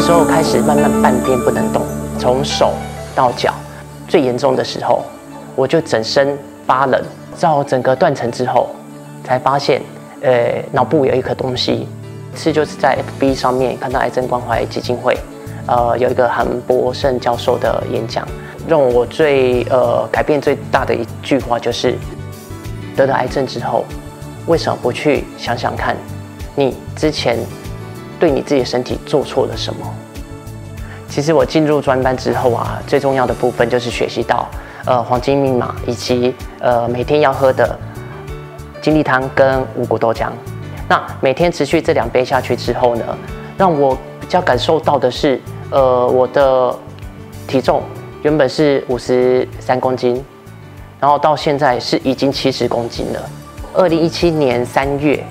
那时候开始慢慢半边不能动，从手到脚，最严重的时候，我就整身发冷，到整个断层之后，才发现，呃，脑部有一颗东西，是就是在 FB 上面看到癌症关怀基金会，呃，有一个韩博胜教授的演讲，让我最呃改变最大的一句话就是，得了癌症之后，为什么不去想想看，你之前对你自己的身体做错了什么？其实我进入专班之后啊，最重要的部分就是学习到呃黄金密码，以及呃每天要喝的金力汤跟五谷豆浆。那每天持续这两杯下去之后呢，让我比较感受到的是，呃，我的体重原本是五十三公斤，然后到现在是已经七十公斤了。二零一七年三月，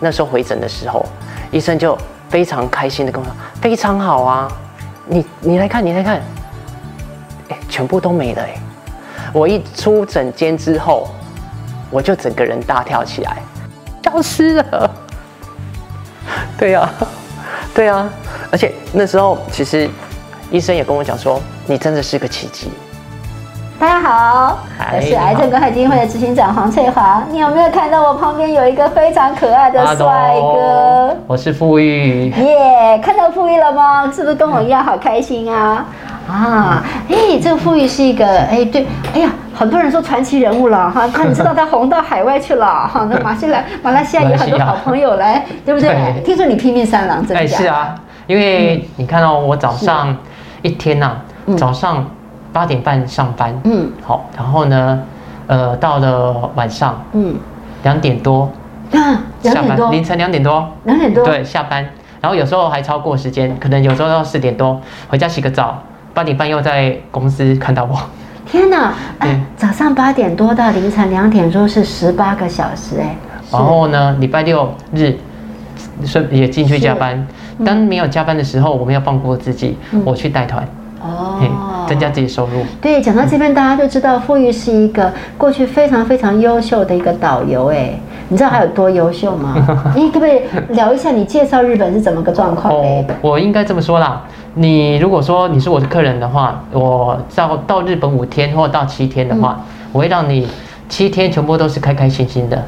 那时候回诊的时候，医生就非常开心的跟我说：“非常好啊，你你来看，你来看，哎，全部都没了哎。”我一出诊间之后，我就整个人大跳起来，消失了。对呀、对呀、而且那时候其实医生也跟我讲说，你真的是个奇迹。大家好，我是癌症关怀基金会的执行长黄翠华。你有没有看到我旁边有一个非常可爱的帅哥？我是富裕。耶看到富裕了吗？是不是跟我一样好开心啊？啊，哎，这个富裕是一个，哎，对，哎呀，很多人说传奇人物了哈，看你知道他红到海外去了 哈，那马来西亚马来西亚有很多好朋友来，对不对？对听说你拼命三郎，真的？是啊，因为你看到我早上一天呐、嗯早上八点半上班，嗯。好，然后呢，呃，到了晚上嗯，两点多啊，两点多，凌晨两点多，两点多，对，下班，然后有时候还超过时间，可能有时候到四点多回家洗个澡，八点半又在公司看到我，天哪！哎嗯，早上八点多到凌晨两点多是十八个小时，哎，是。然后呢，礼拜六日顺也进去加班。当没有加班的时候，我没有放过自己，嗯。我去带团，嘿。哦，增加自己收入。对，讲到这边，大家就知道富裕是一个过去非常非常优秀的一个导游，哎，你知道他有多优秀吗？你可不可以聊一下你介绍日本是怎么个状况哦？，我应该这么说啦。你如果说你是我的客人的话，我到到日本五天或到七天的话，我会让你七天全部都是开开心心的。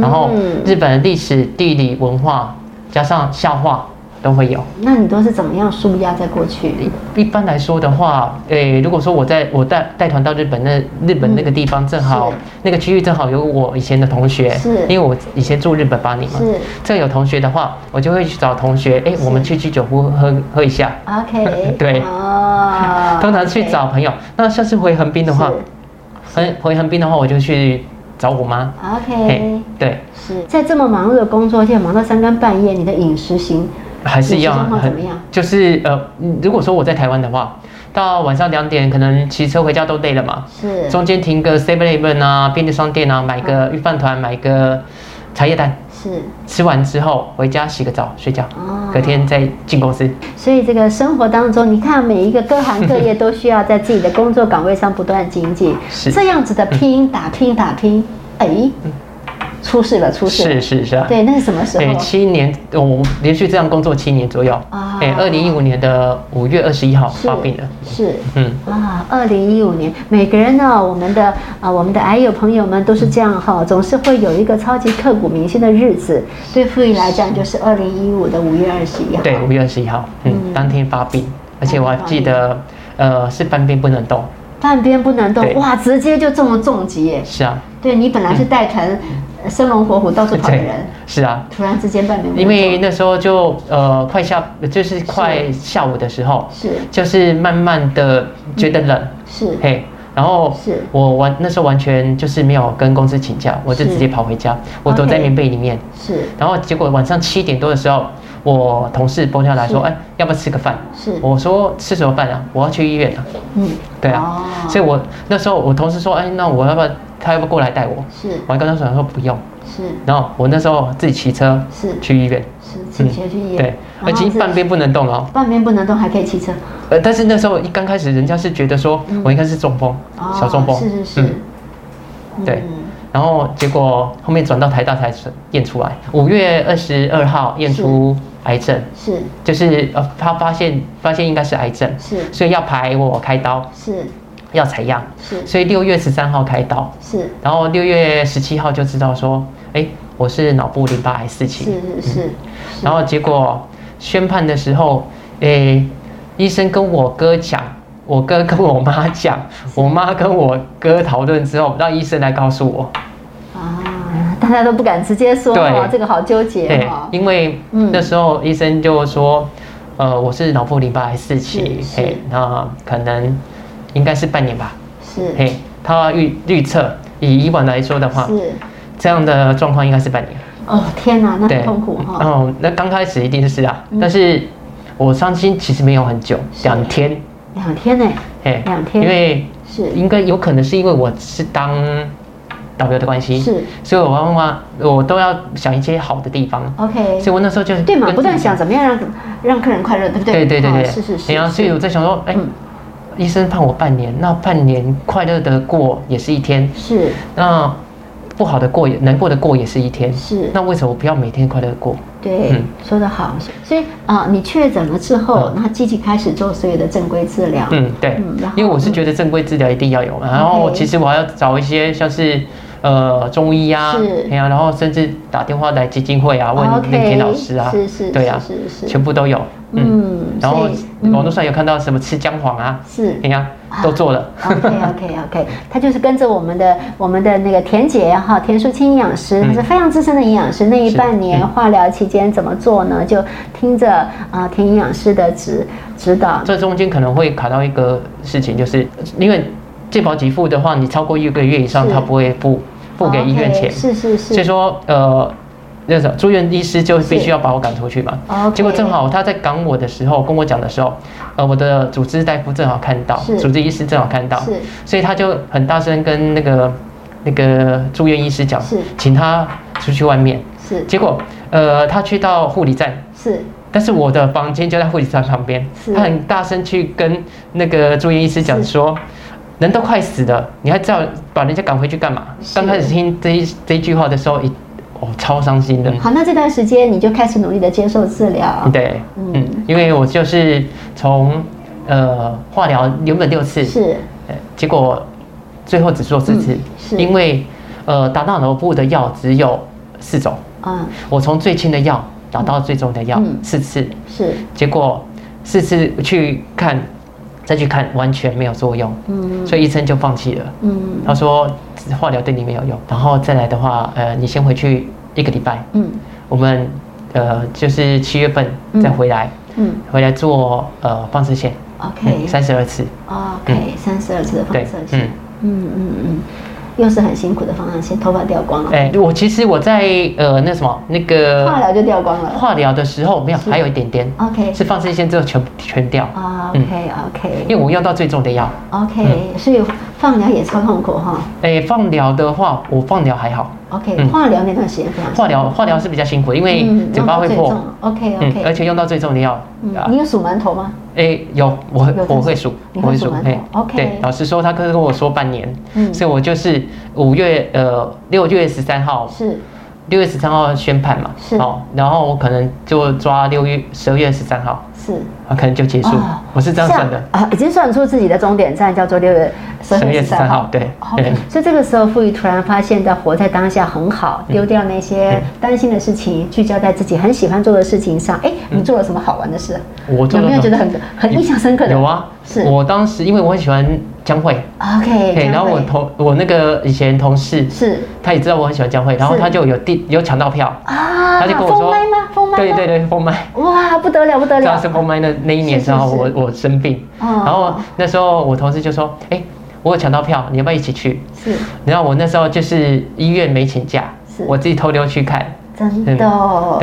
然后嗯日本的历史、地理、文化加上笑话都会有。那你都是怎么样舒压在过去？一般来说的话，诶，如果说我在我带带团到日本那日本那个地方，正好是。那个区域正好有我以前的同学，是。因为我以前住日本八年嘛，是。这有同学的话，我就会去找同学，哎，我们去居酒屋喝喝一下。OK，对。哦，通常去找朋友，那下次回横滨的话，回回横滨的话，我就去找我妈。OK，嘿，对，是。在这么忙碌的工作，现在忙到三更半夜，你的饮食型还是一样很？就是呃，嗯如果说我在台湾的话，到晚上两点可能骑车回家都累了嘛，是。中间停个 Seven Eleven 啊，便利商店啊，买个御饭团，买个茶叶蛋，是，吃完之后回家洗个澡睡觉哦，隔天再进公司。所以这个生活当中，你看每一个各行各业都需要在自己的工作岗位上不断精进，是。这样子的拼打拼打拼，哎，出事了，出事了，是是是啊。对，那是什么时候对，候？七年，我连续这样工作七年左右。啊哎，二零一五年的五月二十一号是发病了。是。嗯，啊，二零一五年，每个人呢，我们的啊，我们的癌友朋友们都是这样哈，总是会有一个超级刻骨铭心的日子。对傅仪来讲，就是二零一五的五月二十一号。对，五月二十一号，嗯，嗯当天发病，而且我还记得，呃，是半边不能动。半边不能动，哇，直接就中了重疾耶！是啊，对你本来是带团呃生龙活虎到处跑的人，，是啊，突然之间半年因为那时候就呃快下，就是快下午的时候，是。就是慢慢的觉得冷，是。嘿，然后是。我完那时候完全就是没有跟公司请假，我就直接跑回家，我躲在棉被里面，是。然后结果晚上七点多的时候，我同事拨下来说，是。哎，要不要吃个饭？是，我说吃什么饭啊？我要去医院啊。嗯，对啊，哦。所以我那时候我同事说，哎，那我要不要他要不要过来带我？是。我还跟他说说不用，是。然后我那时候自己骑车是。去医院，是，骑车去医院，对，已然后是经半边不能动了哦。半边不能动，还可以骑车，呃，但是那时候一刚开始，人家是觉得说我应该是中风，小中风，哦是是是，嗯。对。嗯然后结果后面转到台大才验出来，五月二十二号验出癌症，是。就是呃他发现发现应该是癌症，是。所以要排我开刀，是要采样，是。所以六月十三号开刀，是。然后六月十七号就知道说，哎，我是脑部淋巴癌四期，是是是，然后结果宣判的时候，诶，医生跟我哥讲，我哥跟我妈讲，我妈跟我哥讨论之后，让医生来告诉我。啊，大家都不敢直接说对。哦，这个好纠结对，。因为嗯。那时候医生就说，呃，我是脑部淋巴癌四期，嘿，那可能应该是半年吧，是。嘿，他预预测以以往来说的话，是，这样的状况应该是半年。哦天哪，那痛苦哈。哦，那刚开始一定是啊，嗯。但是我伤心其实没有很久，是。两天，两天呢，哎两天。因为是。应该有可能是因为我是当导游的关系，是。所以我往往我都要想一些好的地方，OK，所以我那时候就对嘛，不断想怎么样让让客人快乐，对不对？哦对对对对，是是是。然后所以我在想说，哎嗯，医生判我半年，那半年快乐的过也是一天，是。那不好的过也难过的过也是一天，是，那为什么不要每天快乐地过？对嗯，说得好。所以啊，你确诊了之后，那积极开始做所有的正规治疗。嗯，对。嗯，因为我是觉得正规治疗一定要有嘛，然后其实我还要找一些像是呃中医啊，是。哎呀，然后甚至打电话来基金会啊，问林田老师啊，是是对啊，是是是。全部都有，嗯，嗯，然后网络上有看到什么吃姜黄啊，是你看，都做了，OK OK OK，他就是跟着我们的我们的那个田姐哈，田淑清营养师，她是非常资深的营养师。那一半年嗯化疗期间怎么做呢？就听着啊田营养师的指指导。这中间可能会卡到一个事情，就是因为健保给付的话，你超过一个月以上，是他不会付付给医院钱，是是是。所以说呃。那种住院医师就必须要把我赶出去嘛。OK 结果正好他在赶我的时候跟我讲的时候，呃，我的主治大夫正好看到，主治医师正好看到，是。所以他就很大声跟那个那个住院医师讲是，请他出去外面。是。结果呃，他去到护理站，是。但是我的房间就在护理站旁边是，他很大声去跟那个住院医师讲说。人都快死了，你还叫把人家赶回去干嘛？刚开始听这一这一句话的时候，一哦超伤心的。好，那这段时间你就开始努力的接受治疗。对，嗯。嗯，因为我就是从呃化疗原本六次，是。呃结果最后只做四次。嗯，是。因为呃打到脑部的药只有四种，啊，我从最轻的药打到最重的药嗯。四次，是。结果四次去看再去看完全没有作用，嗯。所以医生就放弃了。嗯。他说化疗对你没有用，然后再来的话，呃，你先回去一个礼拜，嗯。我们呃就是七月份再回来，嗯。回来做呃放射线，，OK。三十二次，OK，三十二次的放射线，嗯嗯嗯，又是很辛苦的方案，先，头发掉光了，哎、我其实我在呃那什么那个化疗就掉光了。化疗的时候没有，还有一点点，OK。是放射线之后全全掉，啊嗯，OK OK，因为我用到最重的药。OK，所以放疗也超痛苦哈。哎、放疗的话，我放疗还好，OK，嗯。化疗那段时间化疗化疗是比较辛苦，因为嗯嘴巴会破，OK 嗯，而 OK，且用到最重的药，啊。你有数馒头吗？哎、有我有我会数，我会数 OK 对，老师说他跟跟我说半年，嗯。所以我就是五月呃六月十三号，是。六月十三号宣判嘛，是。哦，然后我可能就抓六月十二月十三号，是。啊，可能就结束，哦我是这样算的。啊，已经算出自己的终点站叫做六月十12月13 13号对 OK，对。所以这个时候傅宇突然发现到活在当下很好，丢掉那些嗯。担心的事情，聚焦在自己很喜欢做的事情上。哎，你做了什么好玩的事？有我做了没有觉得很很印象深刻的？有啊，是。我当时因为我很喜欢江蕙，OK，对，然后我同我那个以前同事，是。他也知道我很喜欢江蕙，然后他就有订有抢到票，啊，他就跟我说对对对，封麦。哇，不得了，不得了！是封麦那那一年之后，我我生病，哦然后那时候我同事就说，哎，我有抢到票，你要不要一起去？是然后我那时候就是医院没请假是，我自己偷溜去看。真的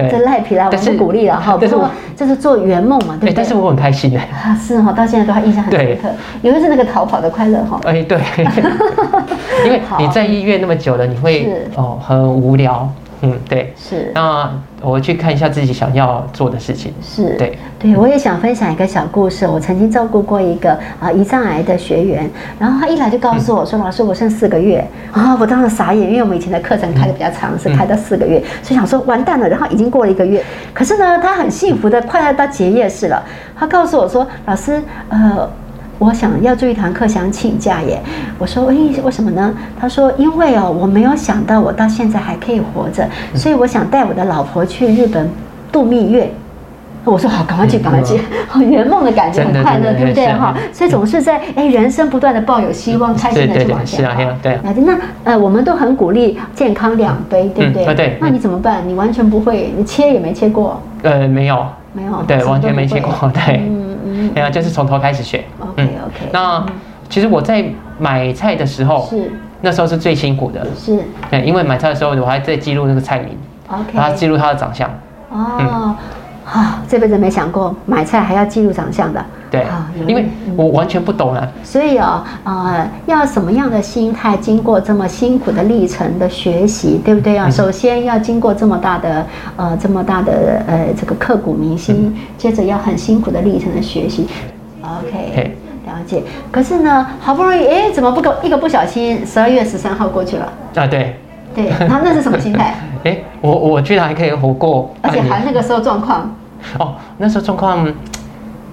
这赖皮啦，我不鼓励了哈。不过但是我这是做圆梦嘛，对不对？哎，但是我很开心哎，啊，是哈，到现在都还印象很深对刻。尤其是那个逃跑的快乐哈。哎对，因为好你在医院那么久了，你会是哦很无聊，嗯，对。是那我去看一下自己想要做的事情。是，对对，我也想分享一个小故事。我曾经照顾过一个啊胰脏癌的学员，然后他一来就告诉我说：“老师，我剩四个月。”啊，我当时傻眼，因为我们以前的课程开的比较长，是开到四个月，所以想说完蛋了。然后已经过了一个月，可是呢，他很幸福的快要到结业式了。他告诉我说：“老师，呃。”我想要做一堂课，想请假耶。我说，哎，为什么呢？他说，因为哦，我没有想到我到现在还可以活着，所以我想带我的老婆去日本度蜜月。我说好，赶快去，赶快去，好圆梦的感觉，很快乐，对不对？哈，所以总是在哎，人生不断的抱有希望，开心的去往前跑。对，那呃，我们都很鼓励健康两杯，对不对？对。那你怎么办？你完全不会，你切也没切过。呃，没有，没有，对，完全没切过，对。对啊，就是从头开始学。OK OK。那其实我在买菜的时候，是那时候是最辛苦的。是。对，因为买菜的时候我还在记录那个菜名，OK，然后记录它的长相。哦，啊，这辈子没想过买菜还要记录长相的。对，因为我完全不懂了。所以哦，呃，要什么样的心态，经过这么辛苦的历程的学习，对不对啊？首先要经过这么大的呃这么大的呃这个刻骨铭心，接着要很辛苦的历程的学习。OK，了解。可是呢，好不容易，哎，怎么不够一个不小心，十二月十三号过去了？啊，对。对，那那是什么心态？哎，我我居然还可以活过，而且还那个时候状况。哦，那时候状况。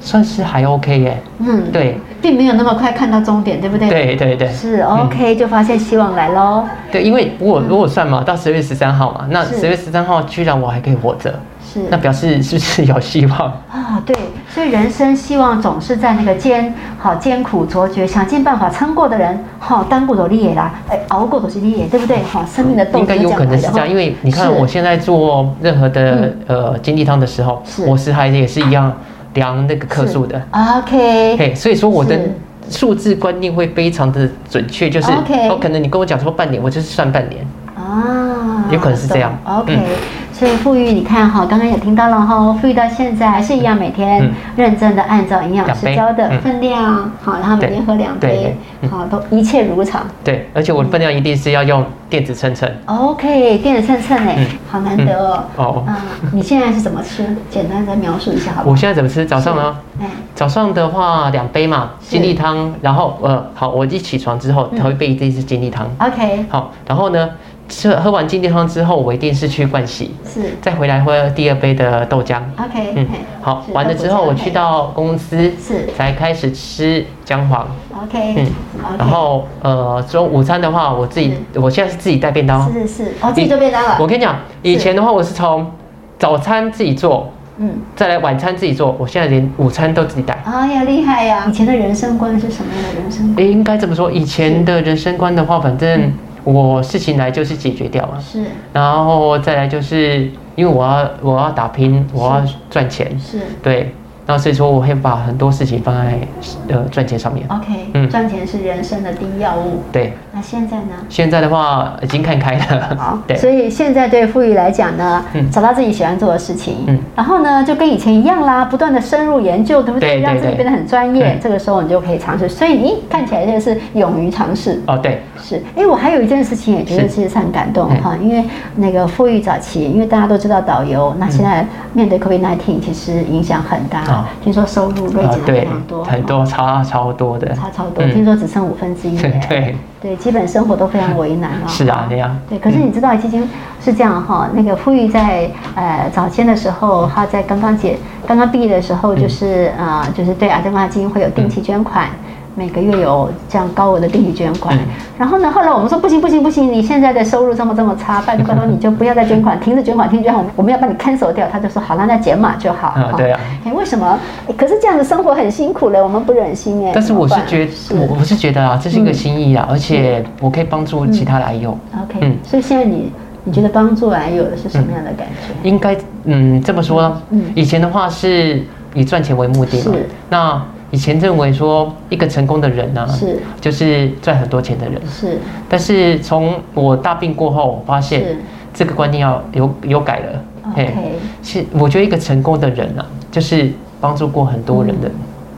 算是还 OK 耶，嗯，对，并没有那么快看到终点，对不对？对对对，是 OK，就发现希望来喽。对，因为我如果算嘛，到十月十三号嘛，那十月十三号居然我还可以活着，是，那表示是不是有希望？啊？对，所以人生希望总是在那个艰好艰苦卓绝，想尽办法撑过的人，好，当过都厉害啦，哎，熬过都是厉害，对不对？好，生命的动力应该有可能是这样，因为你看我现在做任何的呃经济汤的时候，我是还也是一样。量那个克数的，OK，嘿，所以说我的数字观念会非常的准确，就是哦，可能你跟我讲说半年，我就是算半年。啊，有可能是这样，OK。所以富裕，你看哈，刚刚也听到了哈，富裕到现在还是一样，每天认真的按照营养师教的分量，好，然后每天喝两杯，好，都一切如常。对，而且我的分量一定是要用电子秤秤。OK，电子秤秤哎，好难得哦。哦。嗯，你现在是怎么吃？简单的描述一下好不好？我现在怎么吃？早上呢？早上的话两杯嘛，金力汤，然后呃，好，我一起床之后头一杯一定是金力汤。OK。好，然后呢？吃喝完金地汤之后，我一定是去盥洗，是再回来喝第二杯的豆浆。OK，嗯，好，完了之后我去到公司，是才开始吃姜黄。OK，嗯，然后呃，中午餐的话，我自己我现在是自己带便当，是是是，哦，自己做便当了。我跟你讲，以前的话我是从早餐自己做，嗯，再来晚餐自己做，我现在连午餐都自己带。哎呀，厉害呀！以前的人生观是什么样的人生观？应该这么说，以前的人生观的话，反正。我事情来就是解决掉了，是，然后再来就是因为我要我要打拼，我要赚钱，是，对。那所以说，我会把很多事情放在呃赚钱上面。OK，嗯，赚钱是人生的第一要务。对。那现在呢？现在的话，已经看开了。好，对。所以现在对富裕来讲呢，找到自己喜欢做的事情，嗯，然后呢，就跟以前一样啦，不断的深入研究，对不对？让自己变得很专业。这个时候你就可以尝试。所以你看起来就是勇于尝试。哦，对。是。哎，我还有一件事情也觉得其实很感动哈，因为那个富裕早期，因为大家都知道导游，那现在面对 COVID-19，其实影响很大。听说收入锐减非常多，很多差超多的，差超多。听说只剩五分之一。对对，基本生活都非常为难了。是啊，这样。对，可是你知道基金是这样哈，那个富裕在呃早先的时候，他在刚刚解刚刚毕业的时候，就是呃就是对阿德玛基金会有定期捐款。每个月有这样高额的定期捐款，然后呢，后来我们说不行不行不行，你现在的收入这么这么差，拜托拜托你就不要再捐款，停止捐款，停止捐款，我们要把你 cancel 掉。他就说好了，那减码就好。啊，对啊。哎，为什么？可是这样子生活很辛苦了，我们不忍心哎。但是我是觉，我我是觉得啊，这是一个心意啊，而且我可以帮助其他来友。OK，嗯，所以现在你你觉得帮助癌友的是什么样的感觉？应该嗯这么说，嗯，以前的话是以赚钱为目的嘛，是那。以前认为说一个成功的人呢，是。就是赚很多钱的人，是。但是从我大病过后，我发现这个观念要有有改了。OK，是我觉得一个成功的人啊，就是帮助过很多人的。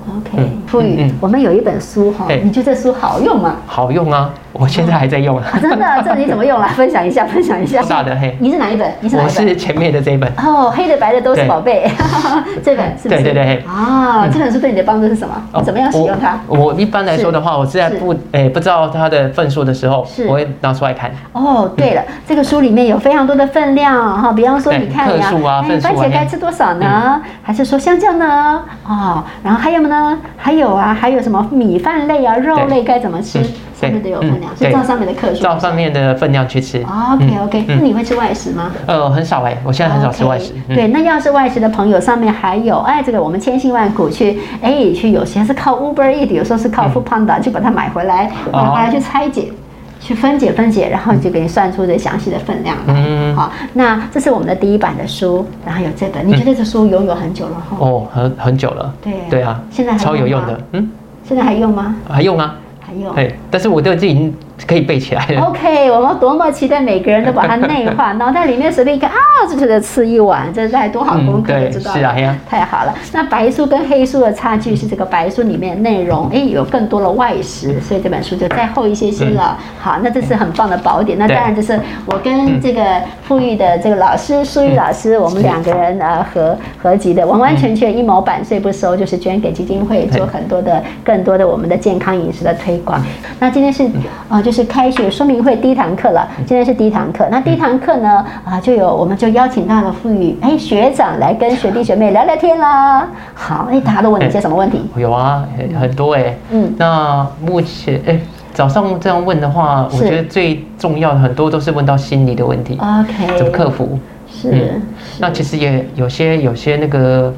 OK，富裕，我们有一本书哈，你觉得这书好用吗？好用啊，我现在还在用啊。啊真的，这你怎么用了？分享一下，分享一下。超大的黑你是哪一本？你是哪一本？我是前面的这一本，哦，黑的白的都是对宝贝，这本是不是？对对对啊，这本书对你的帮助是什么？哦怎么样使用它？我我一般来说的话，我是在不诶、不知道它的份数的时候是，我会拿出来看。哦，对了，这个书里面有非常多的分量哈，比方说你看呀，克数啊哎份数啊番茄该吃多少呢？还是说香蕉呢？哦，然后还有呢？还有啊，还有什么米饭类啊、肉类该怎么吃嗯？上面都有分量，对是照上面的克数。照上面的分量去吃。哦 OK 嗯 OK，那嗯你会吃外食吗？呃，很少哎、我现在很少吃外食。对，那要是外食的朋友，上面还有哎，这个我们千辛万苦去哎去，有些是靠 Uber Eat，有时候是靠 Food Panda 去把它买回来，哦然后来去拆解。去分解分解，然后就给你算出这详细的分量来。嗯好，那这是我们的第一版的书，然后有这本，你觉得这书拥有很久了哈？哦，很很久了。对对啊，现在还超有用的。嗯，现在还用吗？还用啊。还用。对，但是我都已经可以背起来了。OK，我们多么期待每个人都把它内化，脑袋里面随便一看啊，这就是吃一碗，这该多好功课嗯知道了。是啊太好了。那白书跟黑书的差距是这个白书里面内容，哎，有更多的外食，所以这本书就再厚一些些了。好，那这是很棒的宝典。那当然就是我跟这个富裕的这个老师舒玉老师，我们两个人呃合合集的，完完全全一毛版税不收，就是捐给基金会做很多的更多的我们的健康饮食的推广。那今天是呃就是开学说明会第一堂课了，今天是第一堂课。那第一堂课呢啊就有我们就邀请到了富裕哎学长来跟学弟学妹聊聊天啦。好，哎大家都问你些什么问题？有啊，很很多哎、嗯那目前哎、早上这样问的话，我是觉得最重要的很多都是问到心理的问题，OK，怎么克服？是嗯那其实也有些有些那个呃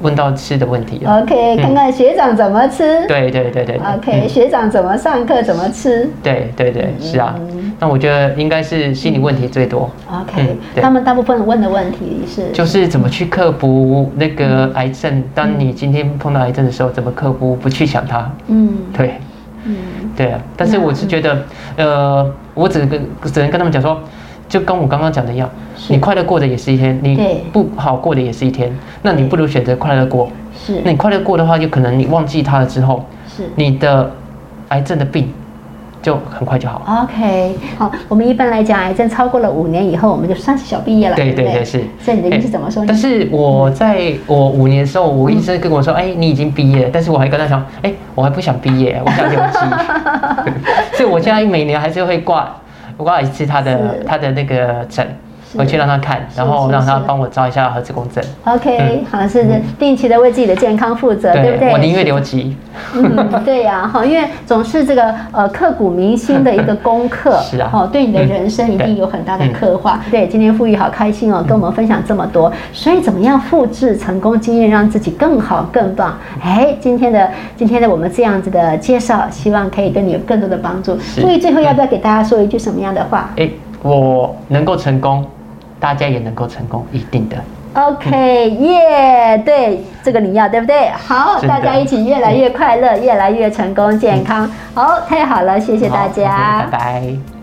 问到吃的问题啊。OK，看看学长怎么吃。对对对对对 OK，嗯学长怎么上课怎么吃。对对对，是啊。那我觉得应该是心理问题最多，OK，、嗯他们大部分问的问题是就是怎么去克服那个癌症。当你今天碰到癌症的时候，怎么克服？不去想它。嗯对嗯对啊。但是我是觉得，呃，我只跟只能跟他们讲说，就跟我刚刚讲的一样，你快乐过的也是一天，你不好过的也是一天。那你不如选择快乐过。是那你快乐过的话，有可能你忘记它了之后，是。你的癌症的病就很快就好。OK，好，我们一般来讲，癌症超过了五年以后，我们就算是小毕业了，对对对，是。所以你的意思怎么说呢？但是我在我五年的时候，我医生跟我说：“哎，你已经毕业了。”但是我还跟他讲：“哎，我还不想毕业，我想留级。”所以我现在每年还是会挂挂一次他的他的那个诊，是回去让他看，然后让他帮我照一下核磁共振。OK，好，是定期的为自己的健康负责，对不对？我宁愿留级。嗯，对呀、哈，因为总是这个呃刻骨铭心的一个功课，是啊哦，对你的人生一定有很大的刻画。对，今天富裕好开心哦，跟我们分享这么多，所以怎么样复制成功经验，让自己更好更棒？哎，今天的今天的我们这样子的介绍，希望可以对你有更多的帮助。是富裕最后要不要给大家说一句什么样的话？哎，我能够成功，大家也能够成功，一定的。OK，耶、对，这个你要对不对？好，大家一起越来越快乐，越来越成功健康。好，太好了，谢谢大好家，拜拜。